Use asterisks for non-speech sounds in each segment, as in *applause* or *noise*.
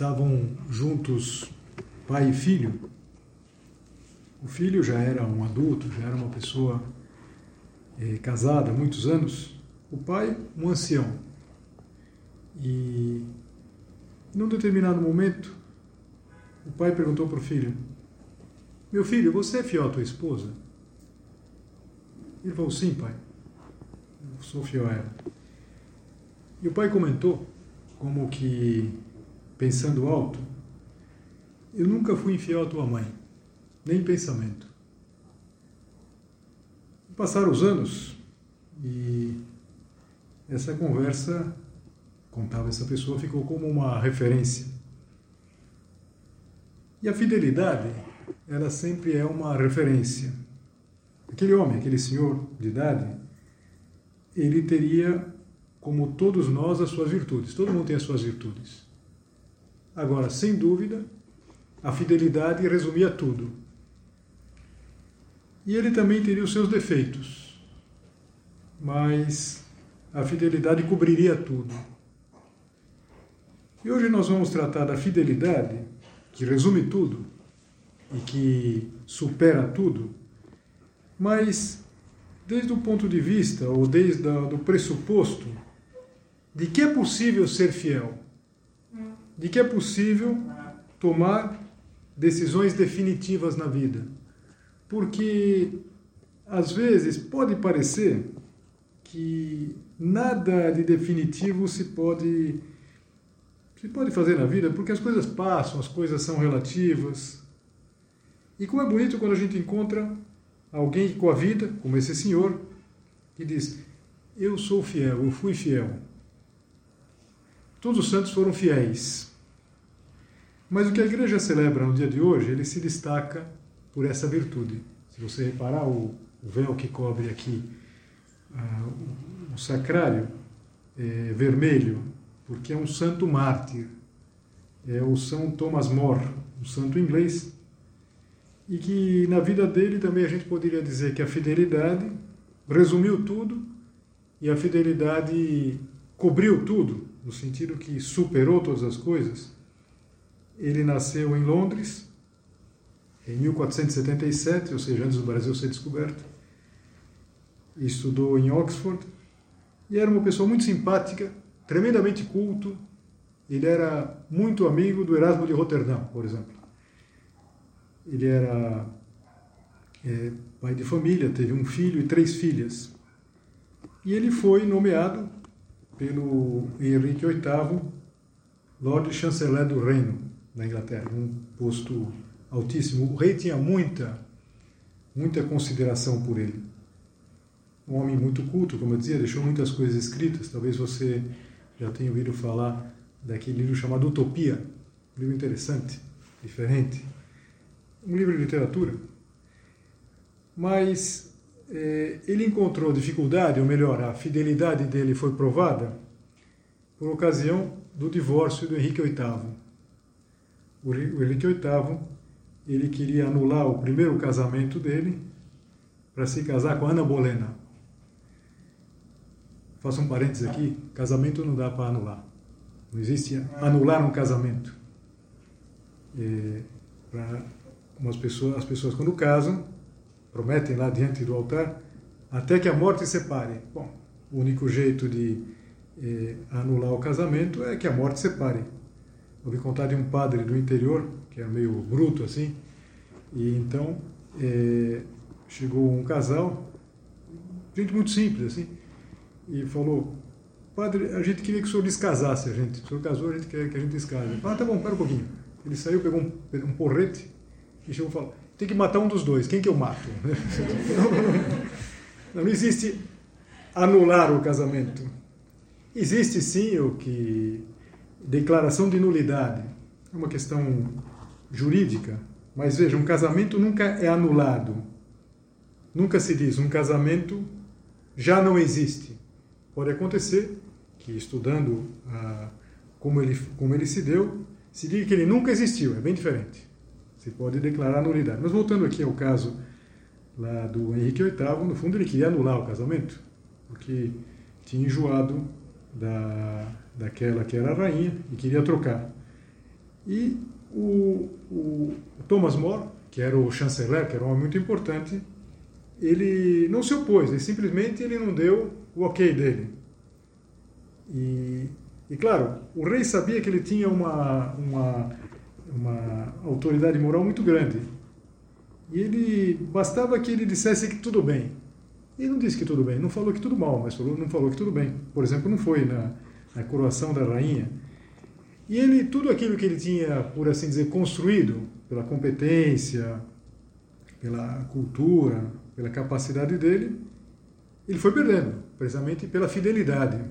Estavam juntos pai e filho. O filho já era um adulto, já era uma pessoa é, casada há muitos anos. O pai, um ancião. E num determinado momento, o pai perguntou para o filho: Meu filho, você é fiel à tua esposa? Ele falou: Sim, pai. Eu sou fiel a ela. E o pai comentou como que pensando alto, eu nunca fui infiel à tua mãe, nem em pensamento. Passaram os anos e essa conversa, contava essa pessoa, ficou como uma referência. E a fidelidade, ela sempre é uma referência. Aquele homem, aquele senhor de idade, ele teria, como todos nós, as suas virtudes. Todo mundo tem as suas virtudes. Agora, sem dúvida, a fidelidade resumia tudo. E ele também teria os seus defeitos, mas a fidelidade cobriria tudo. E hoje nós vamos tratar da fidelidade, que resume tudo e que supera tudo, mas desde o ponto de vista, ou desde o pressuposto, de que é possível ser fiel de que é possível tomar decisões definitivas na vida. Porque às vezes pode parecer que nada de definitivo se pode se pode fazer na vida, porque as coisas passam, as coisas são relativas. E como é bonito quando a gente encontra alguém com a vida, como esse senhor, que diz: Eu sou fiel, eu fui fiel. Todos os santos foram fiéis. Mas o que a igreja celebra no dia de hoje, ele se destaca por essa virtude. Se você reparar o, véu que cobre aqui uh, o sacrário é vermelho, porque é um santo mártir. É o São Thomas More, um santo inglês, e que na vida dele também a gente poderia dizer que a fidelidade resumiu tudo e a fidelidade cobriu tudo, no sentido que superou todas as coisas. Ele nasceu em Londres em 1477, ou seja, antes do Brasil ser descoberto. Estudou em Oxford e era uma pessoa muito simpática, tremendamente culto. Ele era muito amigo do Erasmo de Roterdão, por exemplo. Ele era é, pai de família, teve um filho e três filhas. E ele foi nomeado pelo Henrique VIII Lord Chanceler do Reino na Inglaterra, um posto altíssimo. O rei tinha muita, muita consideração por ele. Um homem muito culto, como eu dizia, deixou muitas coisas escritas. Talvez você já tenha ouvido falar daquele livro chamado Utopia, um livro interessante, diferente, um livro de literatura. Mas eh, ele encontrou dificuldade, ou melhor, a fidelidade dele foi provada por ocasião do divórcio do Henrique VIII o Henrique VIII ele queria anular o primeiro casamento dele para se casar com Ana Bolena. Faço um parênteses aqui: casamento não dá para anular. Não existe anular um casamento. É, umas pessoas, as pessoas quando casam prometem lá diante do altar até que a morte separe. Bom, o único jeito de é, anular o casamento é que a morte separe. Ouvi contar de um padre do interior, que era meio bruto assim, e então é, chegou um casal, gente muito simples assim, e falou: Padre, a gente queria que o senhor descasasse a gente. O senhor casou, a gente quer que a gente descase. Ah, tá bom, pera um pouquinho. Ele saiu, pegou um, um porrete e chegou e falou: tem que matar um dos dois, quem que eu mato? *laughs* não, não existe anular o casamento. Existe sim o que declaração de nulidade. É uma questão jurídica, mas veja, um casamento nunca é anulado. Nunca se diz um casamento já não existe. Pode acontecer que estudando ah, como, ele, como ele se deu, se diga que ele nunca existiu, é bem diferente. Se pode declarar nulidade. Mas voltando aqui ao caso lá do Henrique VIII, no fundo ele queria anular o casamento, porque tinha enjoado da, daquela que era a rainha e queria trocar. E o, o Thomas More, que era o chanceler, que era um homem muito importante, ele não se opôs, ele simplesmente ele não deu o ok dele. E, e claro, o rei sabia que ele tinha uma, uma, uma autoridade moral muito grande. E ele bastava que ele dissesse que tudo bem. Ele não disse que tudo bem, não falou que tudo mal, mas falou, não falou que tudo bem. Por exemplo, não foi na, na coroação da rainha. E ele, tudo aquilo que ele tinha, por assim dizer, construído, pela competência, pela cultura, pela capacidade dele, ele foi perdendo, precisamente pela fidelidade.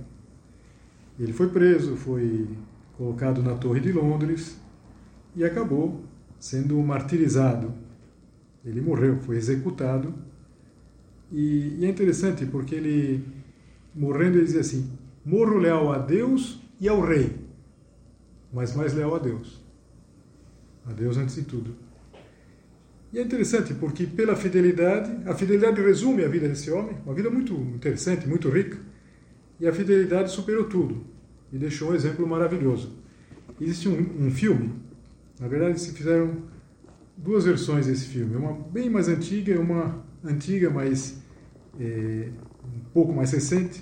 Ele foi preso, foi colocado na Torre de Londres e acabou sendo martirizado. Ele morreu, foi executado. E, e é interessante porque ele, morrendo, ele dizia assim: morro leal a Deus e ao rei, mas mais leal a Deus. A Deus antes de tudo. E é interessante porque, pela fidelidade, a fidelidade resume a vida desse homem, uma vida muito interessante, muito rica, e a fidelidade superou tudo e deixou um exemplo maravilhoso. Existe um, um filme, na verdade se fizeram duas versões desse filme, uma bem mais antiga e uma antiga, mas é, um pouco mais recente,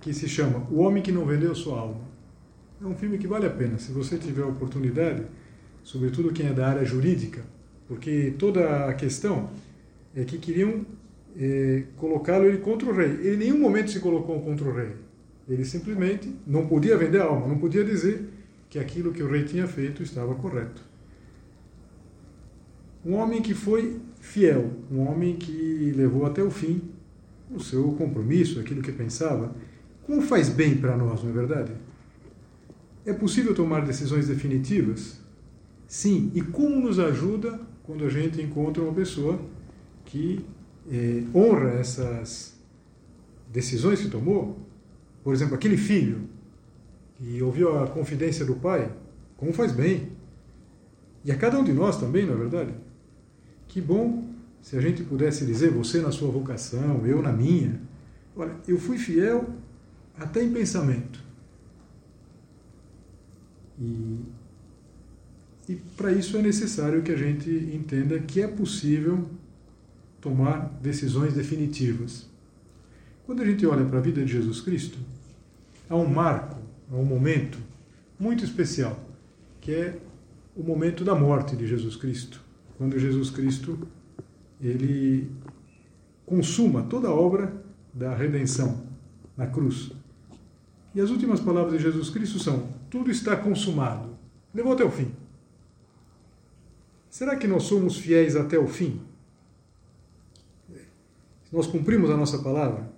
que se chama O Homem que Não Vendeu Sua Alma. É um filme que vale a pena, se você tiver a oportunidade, sobretudo quem é da área jurídica, porque toda a questão é que queriam é, colocá-lo ele contra o rei. Ele em nenhum momento se colocou contra o rei. Ele simplesmente não podia vender a alma, não podia dizer que aquilo que o rei tinha feito estava correto. Um homem que foi fiel, um homem que levou até o fim o seu compromisso, aquilo que pensava. Como faz bem para nós, não é verdade? É possível tomar decisões definitivas? Sim. E como nos ajuda quando a gente encontra uma pessoa que eh, honra essas decisões que tomou. Por exemplo, aquele filho que ouviu a confidência do pai, como faz bem. E a cada um de nós também, não é verdade? Que bom se a gente pudesse dizer, você na sua vocação, eu na minha. Olha, eu fui fiel até em pensamento. E e para isso é necessário que a gente entenda que é possível tomar decisões definitivas. Quando a gente olha para a vida de Jesus Cristo, há um marco, há um momento muito especial, que é o momento da morte de Jesus Cristo. Quando Jesus Cristo ele consuma toda a obra da redenção na cruz. E as últimas palavras de Jesus Cristo são: tudo está consumado. Levou até o fim. Será que nós somos fiéis até o fim? Nós cumprimos a nossa palavra?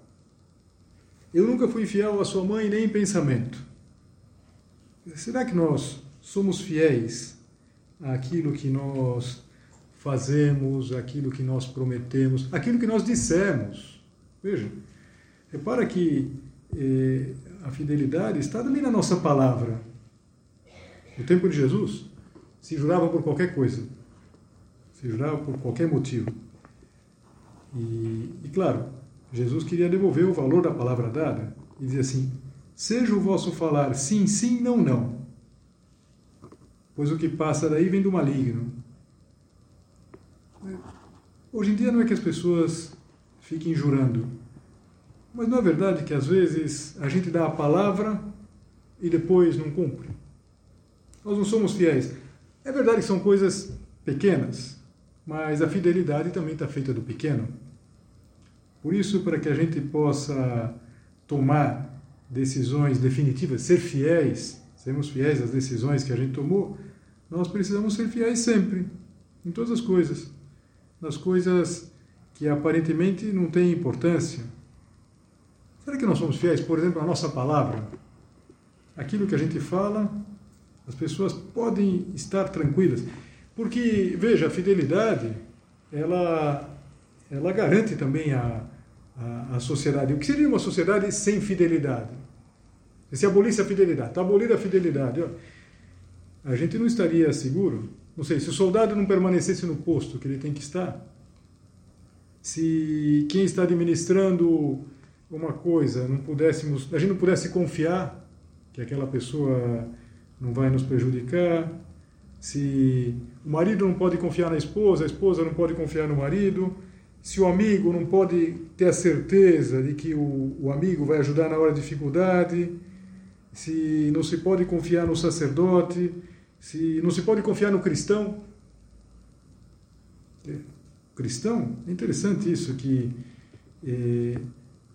Eu nunca fui fiel à sua mãe nem em pensamento. Será que nós somos fiéis àquilo que nós fazemos, aquilo que nós prometemos, aquilo que nós dissemos? Veja, repara que eh, a fidelidade está também na nossa palavra. No tempo de Jesus, se jurava por qualquer coisa se jurava por qualquer motivo. E, e, claro, Jesus queria devolver o valor da palavra dada e dizia assim: Seja o vosso falar sim, sim, não, não. Pois o que passa daí vem do maligno. Hoje em dia não é que as pessoas fiquem jurando, Mas não é verdade que às vezes a gente dá a palavra e depois não cumpre? Nós não somos fiéis. É verdade que são coisas pequenas, mas a fidelidade também está feita do pequeno. Por isso, para que a gente possa tomar decisões definitivas, ser fiéis, sermos fiéis às decisões que a gente tomou, nós precisamos ser fiéis sempre, em todas as coisas. Nas coisas que aparentemente não têm importância. Será que nós somos fiéis, por exemplo, à nossa palavra? Aquilo que a gente fala, as pessoas podem estar tranquilas. Porque, veja, a fidelidade, ela, ela garante também a, a, a sociedade. O que seria uma sociedade sem fidelidade? Se abolisse a fidelidade, está abolida a fidelidade, ó, a gente não estaria seguro. Não sei, se o soldado não permanecesse no posto que ele tem que estar, se quem está administrando uma coisa não pudéssemos, a gente não pudesse confiar que aquela pessoa não vai nos prejudicar, se o marido não pode confiar na esposa, a esposa não pode confiar no marido, se o amigo não pode ter a certeza de que o, o amigo vai ajudar na hora de dificuldade, se não se pode confiar no sacerdote, se não se pode confiar no cristão. Cristão, é interessante isso, que eh,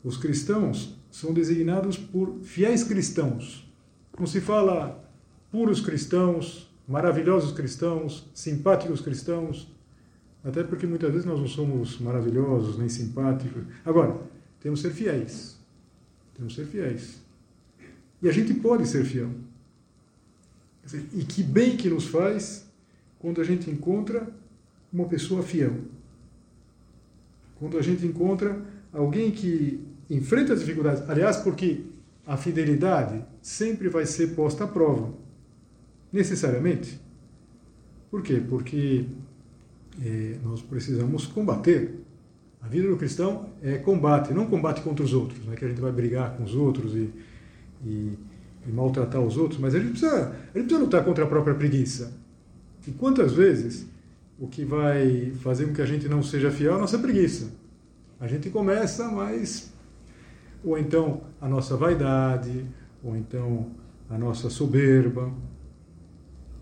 os cristãos são designados por fiéis cristãos. Não se fala puros cristãos, maravilhosos cristãos, simpáticos cristãos, até porque muitas vezes nós não somos maravilhosos nem simpáticos. Agora, temos que ser fiéis. Temos que ser fiéis. E a gente pode ser fiel. E que bem que nos faz quando a gente encontra uma pessoa fiel. Quando a gente encontra alguém que enfrenta as dificuldades. Aliás, porque a fidelidade sempre vai ser posta à prova. Necessariamente. Por quê? Porque é, nós precisamos combater. A vida do cristão é combate, não combate contra os outros, não é que a gente vai brigar com os outros e, e, e maltratar os outros, mas gente, precisa, gente precisa lutar contra a própria preguiça. E quantas vezes o que vai fazer com que a gente não seja fiel é a nossa preguiça? A gente começa, mas. Ou então a nossa vaidade, ou então a nossa soberba.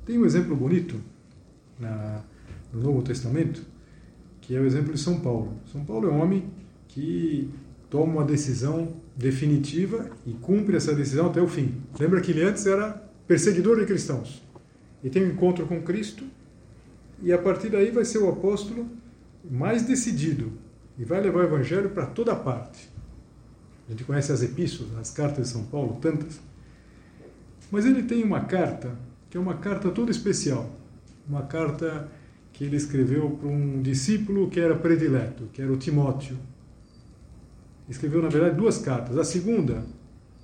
Tem um exemplo bonito na, no Novo Testamento, que é o exemplo de São Paulo. São Paulo é um homem que toma uma decisão definitiva e cumpre essa decisão até o fim. Lembra que ele antes era perseguidor de cristãos. E tem um encontro com Cristo, e a partir daí vai ser o apóstolo mais decidido e vai levar o evangelho para toda parte. A gente conhece as epístolas, as cartas de São Paulo, tantas. Mas ele tem uma carta que é uma carta toda especial, uma carta que ele escreveu para um discípulo que era predileto, que era o Timóteo. Escreveu, na verdade, duas cartas. A segunda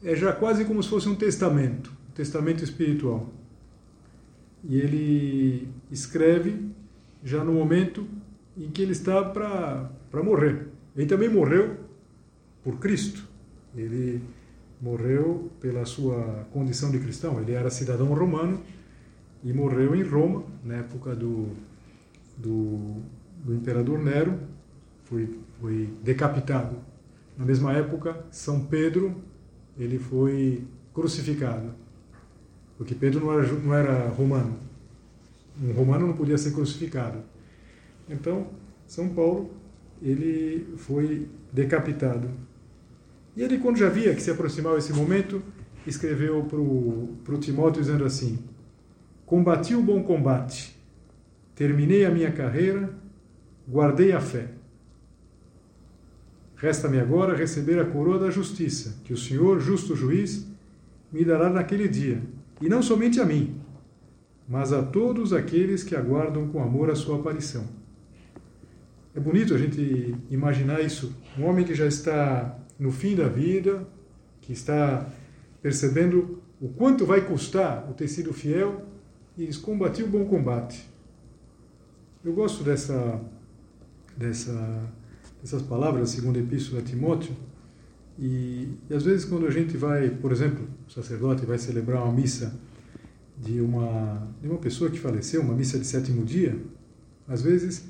é já quase como se fosse um testamento, um testamento espiritual. E ele escreve já no momento em que ele está para morrer. Ele também morreu por Cristo. Ele morreu pela sua condição de cristão. Ele era cidadão romano e morreu em Roma, na época do, do, do imperador Nero, foi, foi decapitado. Na mesma época, São Pedro ele foi crucificado, porque Pedro não era, não era romano. Um romano não podia ser crucificado. Então, São Paulo ele foi decapitado. E ele, quando já via que se aproximava esse momento, escreveu para o Timóteo dizendo assim: Combati o bom combate, terminei a minha carreira, guardei a fé. Resta-me agora receber a coroa da justiça, que o Senhor, justo juiz, me dará naquele dia, e não somente a mim, mas a todos aqueles que aguardam com amor a sua aparição. É bonito a gente imaginar isso. Um homem que já está no fim da vida, que está percebendo o quanto vai custar o ter sido fiel e diz: Combati o bom combate. Eu gosto dessa, dessa, dessas palavras da segunda epístola a Timóteo. E, e às vezes, quando a gente vai, por exemplo, o sacerdote vai celebrar uma missa de uma, de uma pessoa que faleceu, uma missa de sétimo dia, às vezes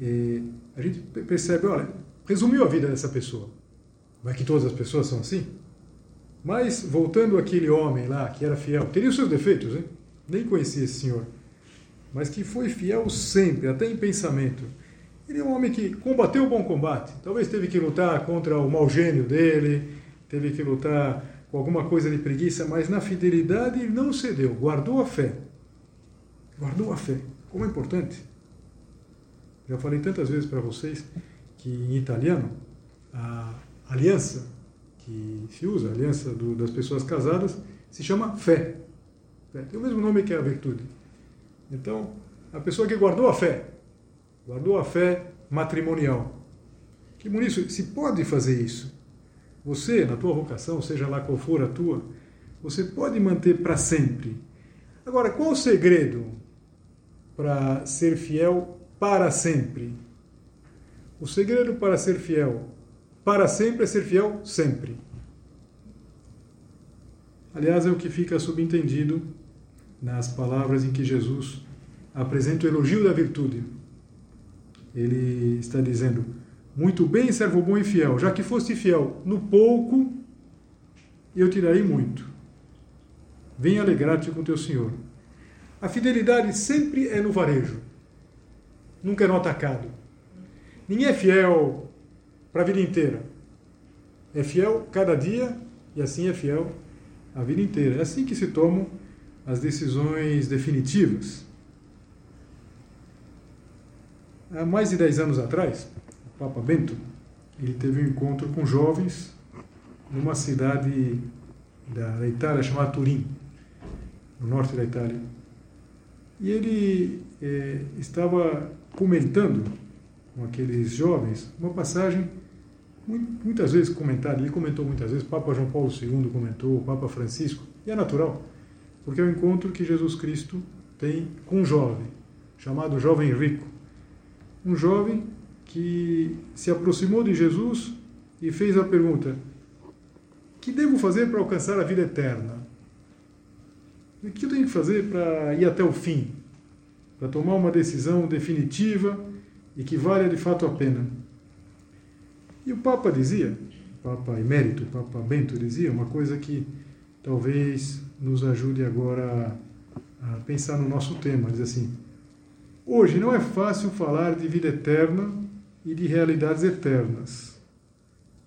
eh, a gente percebe: olha, resumiu a vida dessa pessoa. Vai que todas as pessoas são assim? Mas, voltando àquele homem lá, que era fiel, teria os seus defeitos, hein? nem conhecia esse senhor, mas que foi fiel sempre, até em pensamento. Ele é um homem que combateu o bom combate. Talvez teve que lutar contra o mau gênio dele, teve que lutar com alguma coisa de preguiça, mas na fidelidade ele não cedeu, guardou a fé. Guardou a fé. Como é importante. Já falei tantas vezes para vocês que em italiano a aliança que se usa, a aliança do, das pessoas casadas, se chama fé. Tem o mesmo nome que a virtude. Então, a pessoa que guardou a fé, guardou a fé matrimonial. Que bonito, se pode fazer isso. Você, na tua vocação, seja lá qual for a tua, você pode manter para sempre. Agora, qual o segredo para ser fiel para sempre? O segredo para ser fiel para sempre é ser fiel sempre. Aliás, é o que fica subentendido nas palavras em que Jesus apresenta o elogio da virtude. Ele está dizendo: Muito bem, servo bom e fiel, já que foste fiel no pouco, eu te darei muito. Venha alegrar-te com teu Senhor. A fidelidade sempre é no varejo, nunca é no atacado. Ninguém é fiel para a vida inteira. É fiel cada dia e assim é fiel a vida inteira. É assim que se tomam as decisões definitivas. Há mais de 10 anos atrás, o Papa Bento ele teve um encontro com jovens numa cidade da Itália chamada Turim, no norte da Itália. E ele é, estava comentando com aqueles jovens uma passagem muitas vezes comentada, ele comentou muitas vezes, Papa João Paulo II comentou, Papa Francisco, e é natural, porque é o encontro que Jesus Cristo tem com um jovem, chamado jovem rico. Um jovem que se aproximou de Jesus e fez a pergunta: que devo fazer para alcançar a vida eterna? O que eu tenho que fazer para ir até o fim? Para tomar uma decisão definitiva e que valha de fato a pena? E o Papa dizia, o Papa emérito, o Papa Bento dizia uma coisa que talvez nos ajude agora a, pensar no nosso tema. Diz assim: Hoje não é fácil falar de vida eterna e de realidades eternas,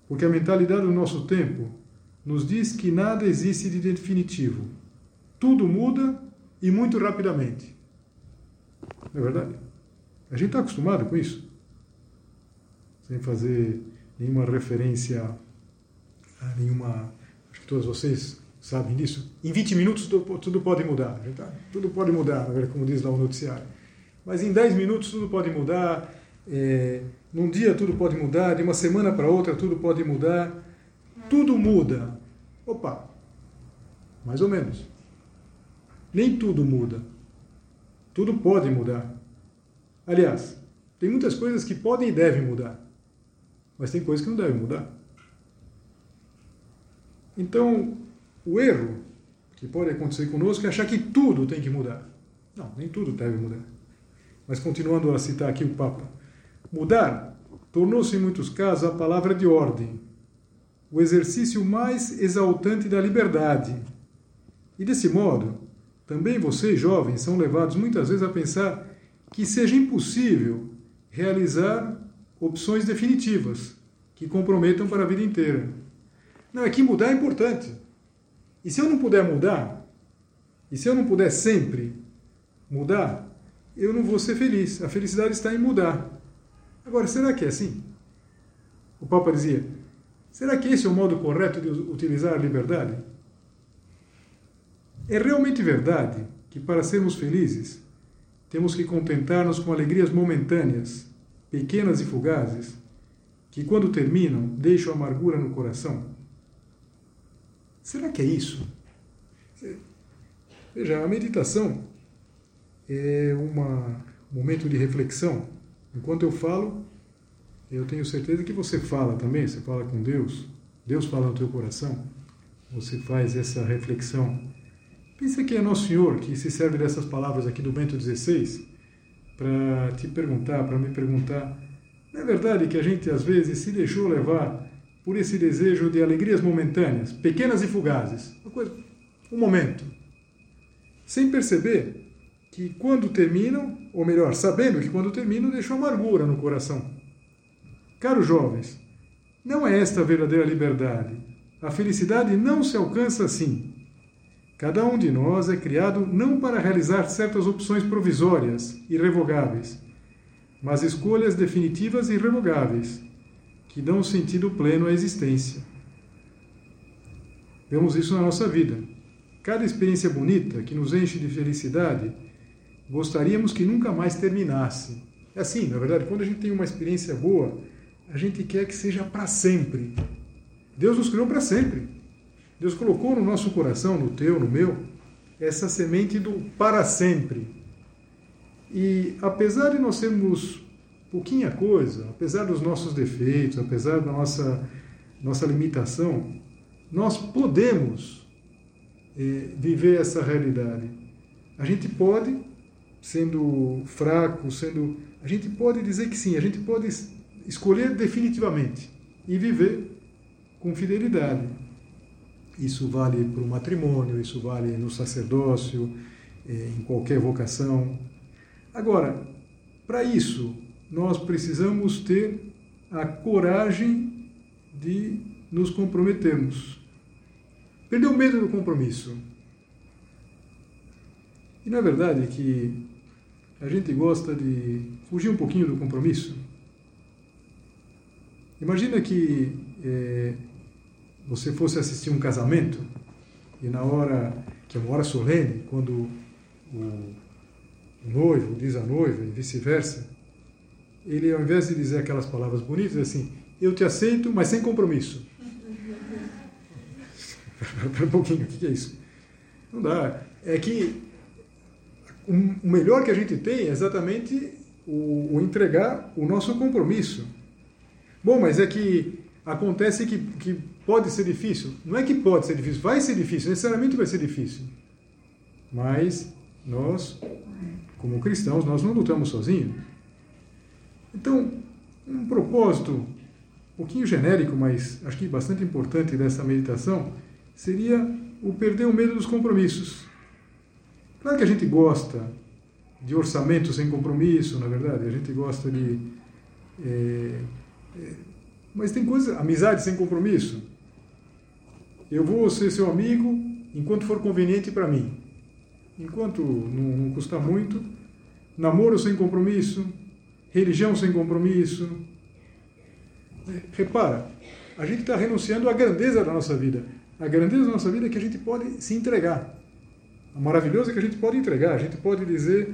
porque a mentalidade do nosso tempo nos diz que nada existe de definitivo. Tudo muda e muito rapidamente. Não é verdade? A gente está acostumado com isso. Sem fazer nenhuma referência a nenhuma. Acho que todos vocês sabem disso. Em 20 minutos tudo, pode mudar. Tá? Tudo pode mudar, como diz lá o noticiário. Mas em 10 minutos tudo pode mudar. É, num dia tudo pode mudar. De uma semana para outra tudo pode mudar. Tudo muda. Opa! Mais ou menos. Nem tudo muda. Tudo pode mudar. Aliás, tem muitas coisas que podem e devem mudar mas tem coisas que não devem mudar. Então, o erro que pode acontecer conosco é achar que tudo tem que mudar. Não, nem tudo deve mudar. Mas continuando a citar aqui o Papa, mudar tornou-se em muitos casos a palavra de ordem, o exercício mais exaltante da liberdade. E desse modo, também vocês, jovens, são levados muitas vezes a pensar que seja impossível realizar opções definitivas que comprometam para a vida inteira. Não, é que mudar é importante. E se eu não puder mudar, e se eu não puder sempre mudar, eu não vou ser feliz. A felicidade está em mudar. Agora, será que é assim? O Papa dizia: será que esse é o modo correto de utilizar a liberdade? É realmente verdade que para sermos felizes temos que contentar-nos com alegrias momentâneas pequenas e fugazes, que quando terminam deixam amargura no coração? Será que é isso? Veja, a meditação é uma, um momento de reflexão. Enquanto eu falo, eu tenho certeza que você fala também, você fala com Deus, Deus fala no teu coração, você faz essa reflexão. Pensa que é Nosso Senhor que se serve dessas palavras aqui do Bento XVI para te perguntar, para me perguntar. Não é verdade que a gente às vezes se deixou levar por esse desejo de alegrias momentâneas, pequenas e fugazes, uma coisa, um momento, sem perceber que quando terminam, ou melhor, sabendo que quando terminam, deixam amargura no coração. Caros jovens, não é esta a verdadeira liberdade. A felicidade não se alcança assim. Cada um de nós é criado não para realizar certas opções provisórias, irrevogáveis, mas escolhas definitivas e irrevogáveis, que dão sentido pleno à existência. Vemos isso na nossa vida. Cada experiência bonita que nos enche de felicidade, gostaríamos que nunca mais terminasse. É assim, na verdade, quando a gente tem uma experiência boa, a gente quer que seja para sempre. Deus nos criou para sempre. Deus colocou no nosso coração, no teu, no meu, essa semente do para sempre. E apesar de nós sermos pouquinha coisa, apesar dos nossos defeitos, apesar da nossa, nossa limitação, nós podemos eh, viver essa realidade. A gente pode, sendo fraco, sendo. A gente pode dizer que sim, a gente pode escolher definitivamente e viver com fidelidade. Isso vale para o matrimônio, isso vale no sacerdócio, eh, em qualquer vocação. Agora, para isso, nós precisamos ter a coragem de nos comprometermos. Perder o medo do compromisso. E não é verdade que a gente gosta de fugir um pouquinho do compromisso? Imagina que é, você fosse assistir um casamento e na hora, que é uma hora solene, quando o noivo diz a noiva e vice-versa, ele ao invés de dizer aquelas palavras bonitas, assim, eu te aceito, mas sem compromisso. Espera *laughs* um pouquinho, o que é isso? Não dá. É que o melhor que a gente tem é exatamente o, o entregar o nosso compromisso. Bom, mas é que acontece que, que pode ser difícil. Não é que pode ser difícil, vai ser difícil, necessariamente vai ser difícil. Mas nós, como cristãos, nós não lutamos sozinhos. Então, um propósito um pouquinho genérico, mas acho que bastante importante dessa meditação, seria o perder o medo dos compromissos. Claro que a gente gosta de orçamento sem compromisso, na verdade, a gente gosta de. É, é, mas tem coisa, amizade sem compromisso. Eu vou ser seu amigo enquanto for conveniente para mim. Enquanto não, não custar muito. Namoro sem compromisso, religião sem compromisso. Repara, a gente está renunciando à grandeza da nossa vida. A grandeza da nossa vida é que a gente pode se entregar. É que a gente pode entregar. A gente pode dizer,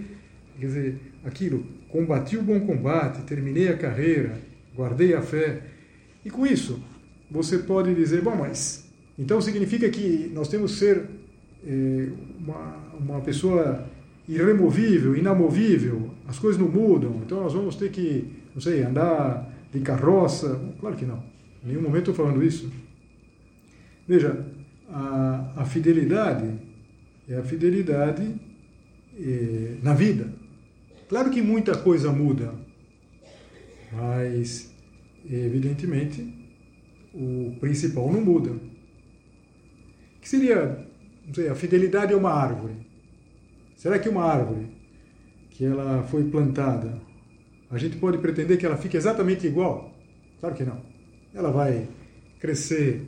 quer dizer, aquilo, combati o bom combate, terminei a carreira, guardei a fé. E com isso, você pode dizer, bom, mas então significa que nós temos que ser eh, uma, uma pessoa irremovível, inamovível, as coisas não mudam, então nós vamos ter que, não sei, andar de carroça. Claro que não, em nenhum momento estou falando isso. Veja, a, a fidelidade é a fidelidade é, na vida. Claro que muita coisa muda, mas evidentemente o principal não muda. Que seria, não sei, a fidelidade é uma árvore. Será que uma árvore que ela foi plantada, a gente pode pretender que ela fique exatamente igual? Claro que não. Ela vai crescer,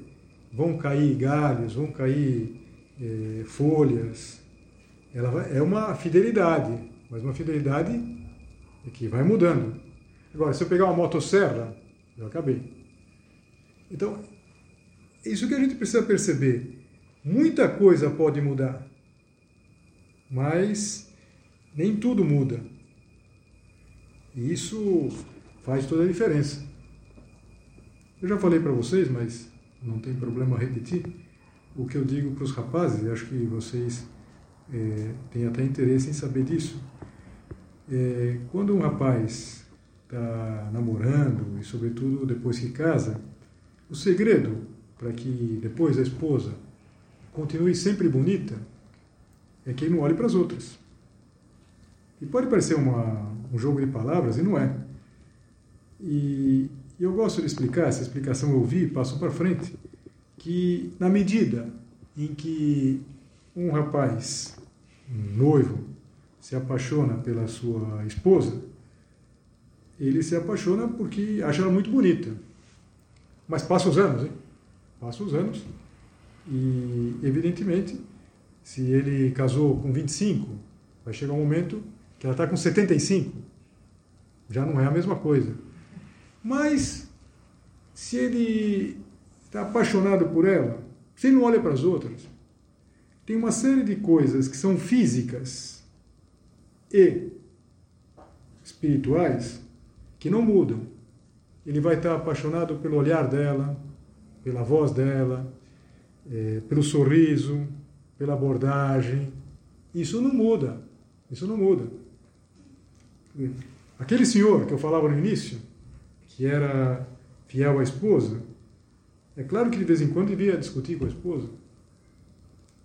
vão cair galhos, vão cair eh, folhas. Ela é uma fidelidade, mas uma fidelidade que vai mudando. Agora, se eu pegar uma motosserra, eu acabei. Então, isso que a gente precisa perceber. Muita coisa pode mudar mas nem tudo muda. E isso faz toda a diferença. Eu já falei para vocês, mas não tem problema repetir, o que eu digo para os rapazes, e acho que vocês é, têm até interesse em saber disso. É, quando um rapaz está namorando, e sobretudo depois que casa, o segredo para que depois a esposa continue sempre bonita é que ele não olhe para as outras. E pode parecer uma, um jogo de palavras, e não é. E, E eu gosto de explicar, essa explicação eu ouvi, passo para frente, que na medida em que um rapaz, um noivo, se apaixona pela sua esposa, ele se apaixona porque acha ela muito bonita. Mas passa os anos, hein? Passa os anos e, evidentemente, se ele casou com 25, vai chegar um momento que ela está com 75. Já não é a mesma coisa. Mas, se ele está apaixonado por ela, ele não olha para as outras, tem uma série de coisas que são físicas e espirituais que não mudam. Ele vai estar apaixonado pelo olhar dela, pela voz dela, é, pelo sorriso, pela abordagem. Isso não muda. Isso não muda. Aquele senhor que eu falava no início, que era fiel à esposa, é claro que de vez em quando devia discutir com a esposa.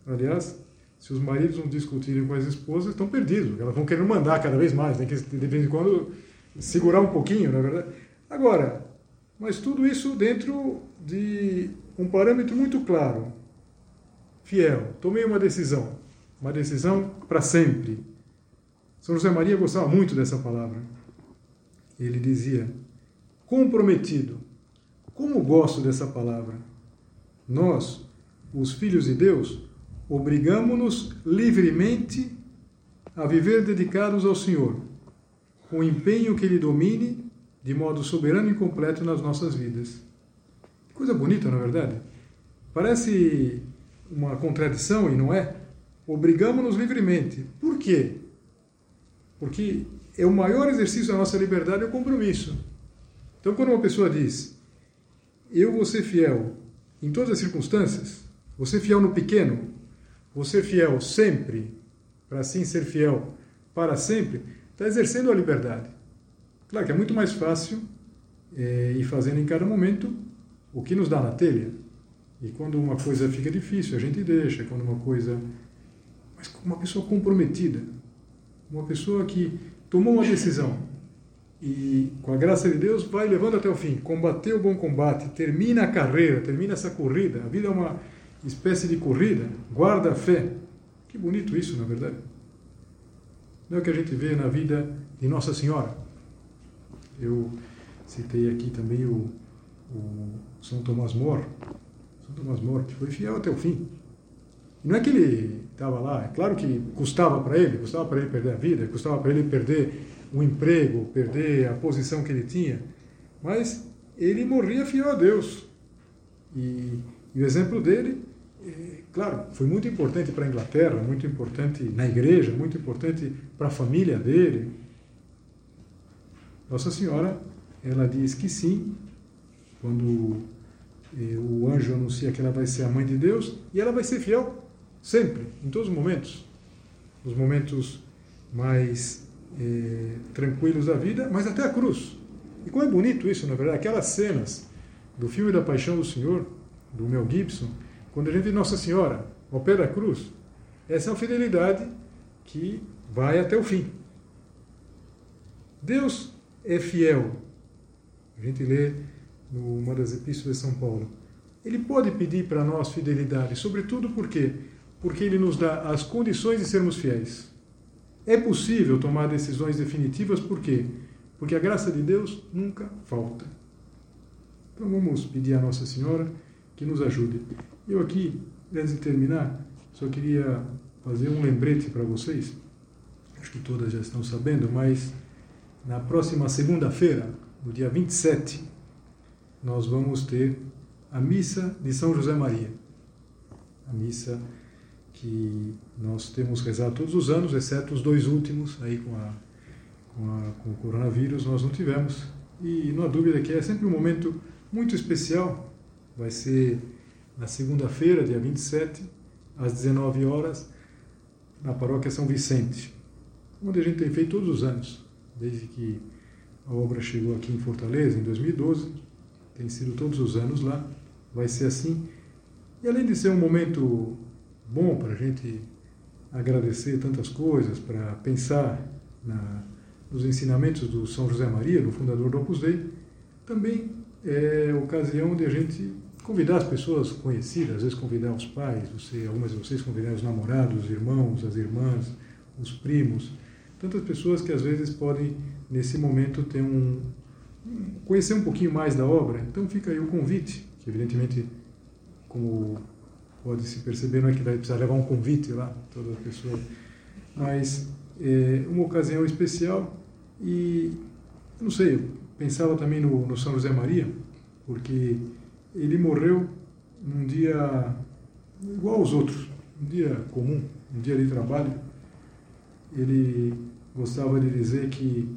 Aliás, se os maridos não discutirem com as esposas, estão perdidos. Elas vão querer mandar cada vez mais. Tem que, de vez em quando, segurar um pouquinho, na é verdade. Agora, mas tudo isso dentro de um parâmetro muito claro. Fiel. Tomei uma decisão. Uma decisão para sempre. São José Maria gostava muito dessa palavra. Ele dizia: comprometido. Como gosto dessa palavra. Nós, os filhos de Deus, obrigamos-nos livremente a viver dedicados ao Senhor, com empenho que Ele domine de modo soberano e completo nas nossas vidas. Coisa bonita, na é verdade? Parece uma contradição e não é? Obrigamos-nos livremente. Por quê? Porque é o maior exercício da nossa liberdade é o compromisso. Então, quando uma pessoa diz, eu vou ser fiel em todas as circunstâncias, vou ser fiel no pequeno, vou ser fiel sempre, para assim ser fiel para sempre, está exercendo a liberdade. Claro que é muito mais fácil é, ir fazendo em cada momento o que nos dá na telha. E quando uma coisa fica difícil, a gente deixa. Quando uma coisa. Mas uma pessoa comprometida, uma pessoa que tomou uma decisão e, com a graça de Deus, vai levando até o fim, combateu o bom combate, termina a carreira, termina essa corrida. A vida é uma espécie de corrida, guarda a fé. Que bonito isso, na verdade. Não é o que a gente vê na vida de Nossa Senhora. Eu citei aqui também o, o São Tomás More. São Tomás More, que foi fiel até o fim. Não é que ele estava lá, é claro que custava para ele, custava para ele perder a vida, custava para ele perder o emprego, perder a posição que ele tinha, mas ele morria fiel a Deus. E, e o exemplo dele, é, claro, foi muito importante para a Inglaterra, muito importante na igreja, muito importante para a família dele. Nossa Senhora, ela diz que sim, quando eh, o anjo anuncia que ela vai ser a mãe de Deus, e ela vai ser fiel Sempre, em todos os momentos. Os momentos mais eh, tranquilos da vida, mas até a cruz. E como é bonito isso, na verdade, aquelas cenas do filme da Paixão do Senhor, do Mel Gibson, quando a gente vê Nossa Senhora ao pé da cruz, essa é a fidelidade que vai até o fim. Deus é fiel. A gente lê numa das epístolas de São Paulo. Ele pode pedir para nós fidelidade, sobretudo porque porque ele nos dá as condições de sermos fiéis. É possível tomar decisões definitivas, por quê? Porque a graça de Deus nunca falta. Então vamos pedir a Nossa Senhora que nos ajude. Eu aqui, antes de terminar, só queria fazer um lembrete para vocês. Acho que todas já estão sabendo, mas na próxima segunda-feira, no dia 27, nós vamos ter a missa de São José Maria. A missa que nós temos rezado todos os anos, exceto os dois últimos, aí com, a, com, a, com o coronavírus, nós não tivemos. E não há dúvida que é sempre um momento muito especial. Vai ser na segunda-feira, dia 27, às 19 horas, na paróquia São Vicente, onde a gente tem feito todos os anos, desde que a obra chegou aqui em Fortaleza, em 2012, tem sido todos os anos lá, vai ser assim. E além de ser um momento bom para a gente agradecer tantas coisas, para pensar na, nos ensinamentos do São José Maria, do fundador do Opus Dei, também é ocasião de a gente convidar as pessoas conhecidas, às vezes convidar os pais, você, algumas de vocês convidar os namorados, os irmãos, as irmãs, os primos, tantas pessoas que às vezes podem nesse momento ter um conhecer um pouquinho mais da obra. Então fica aí o convite, que evidentemente como pode se perceber não é que vai precisar levar um convite lá toda pessoa, mas é uma ocasião especial e não sei, eu pensava também no, no São José Maria, porque ele morreu num dia igual aos outros, um dia comum, um dia de trabalho. Ele gostava de dizer que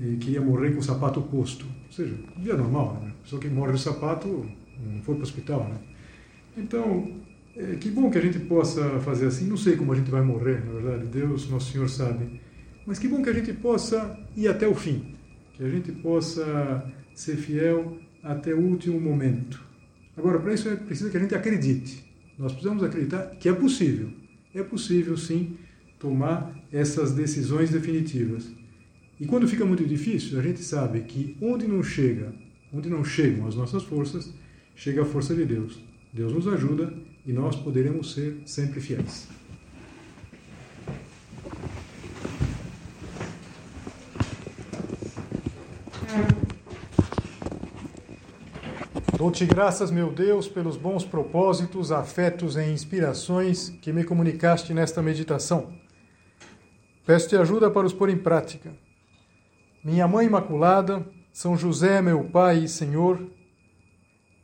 eh, queria morrer com o sapato posto, ou seja, um dia normal, né? Pessoa que morre de sapato não foi para o hospital, né? Então, é, que bom que a gente possa fazer assim. Não sei como a gente vai morrer, na verdade, Deus, Nosso Senhor sabe. Mas que bom que a gente possa ir até o fim, que a gente possa ser fiel até o último momento. Agora, para isso é preciso que a gente acredite. Nós precisamos acreditar que é possível. É possível, sim, tomar essas decisões definitivas. E quando fica muito difícil, a gente sabe que onde não chega, onde não chegam as nossas forças, chega a força de Deus. Deus nos ajuda e nós poderemos ser sempre fiéis. Dou-te graças, meu Deus, pelos bons propósitos, afetos e inspirações que me comunicaste nesta meditação. Peço-te ajuda para os pôr em prática. Minha Mãe Imaculada, São José, meu Pai e Senhor,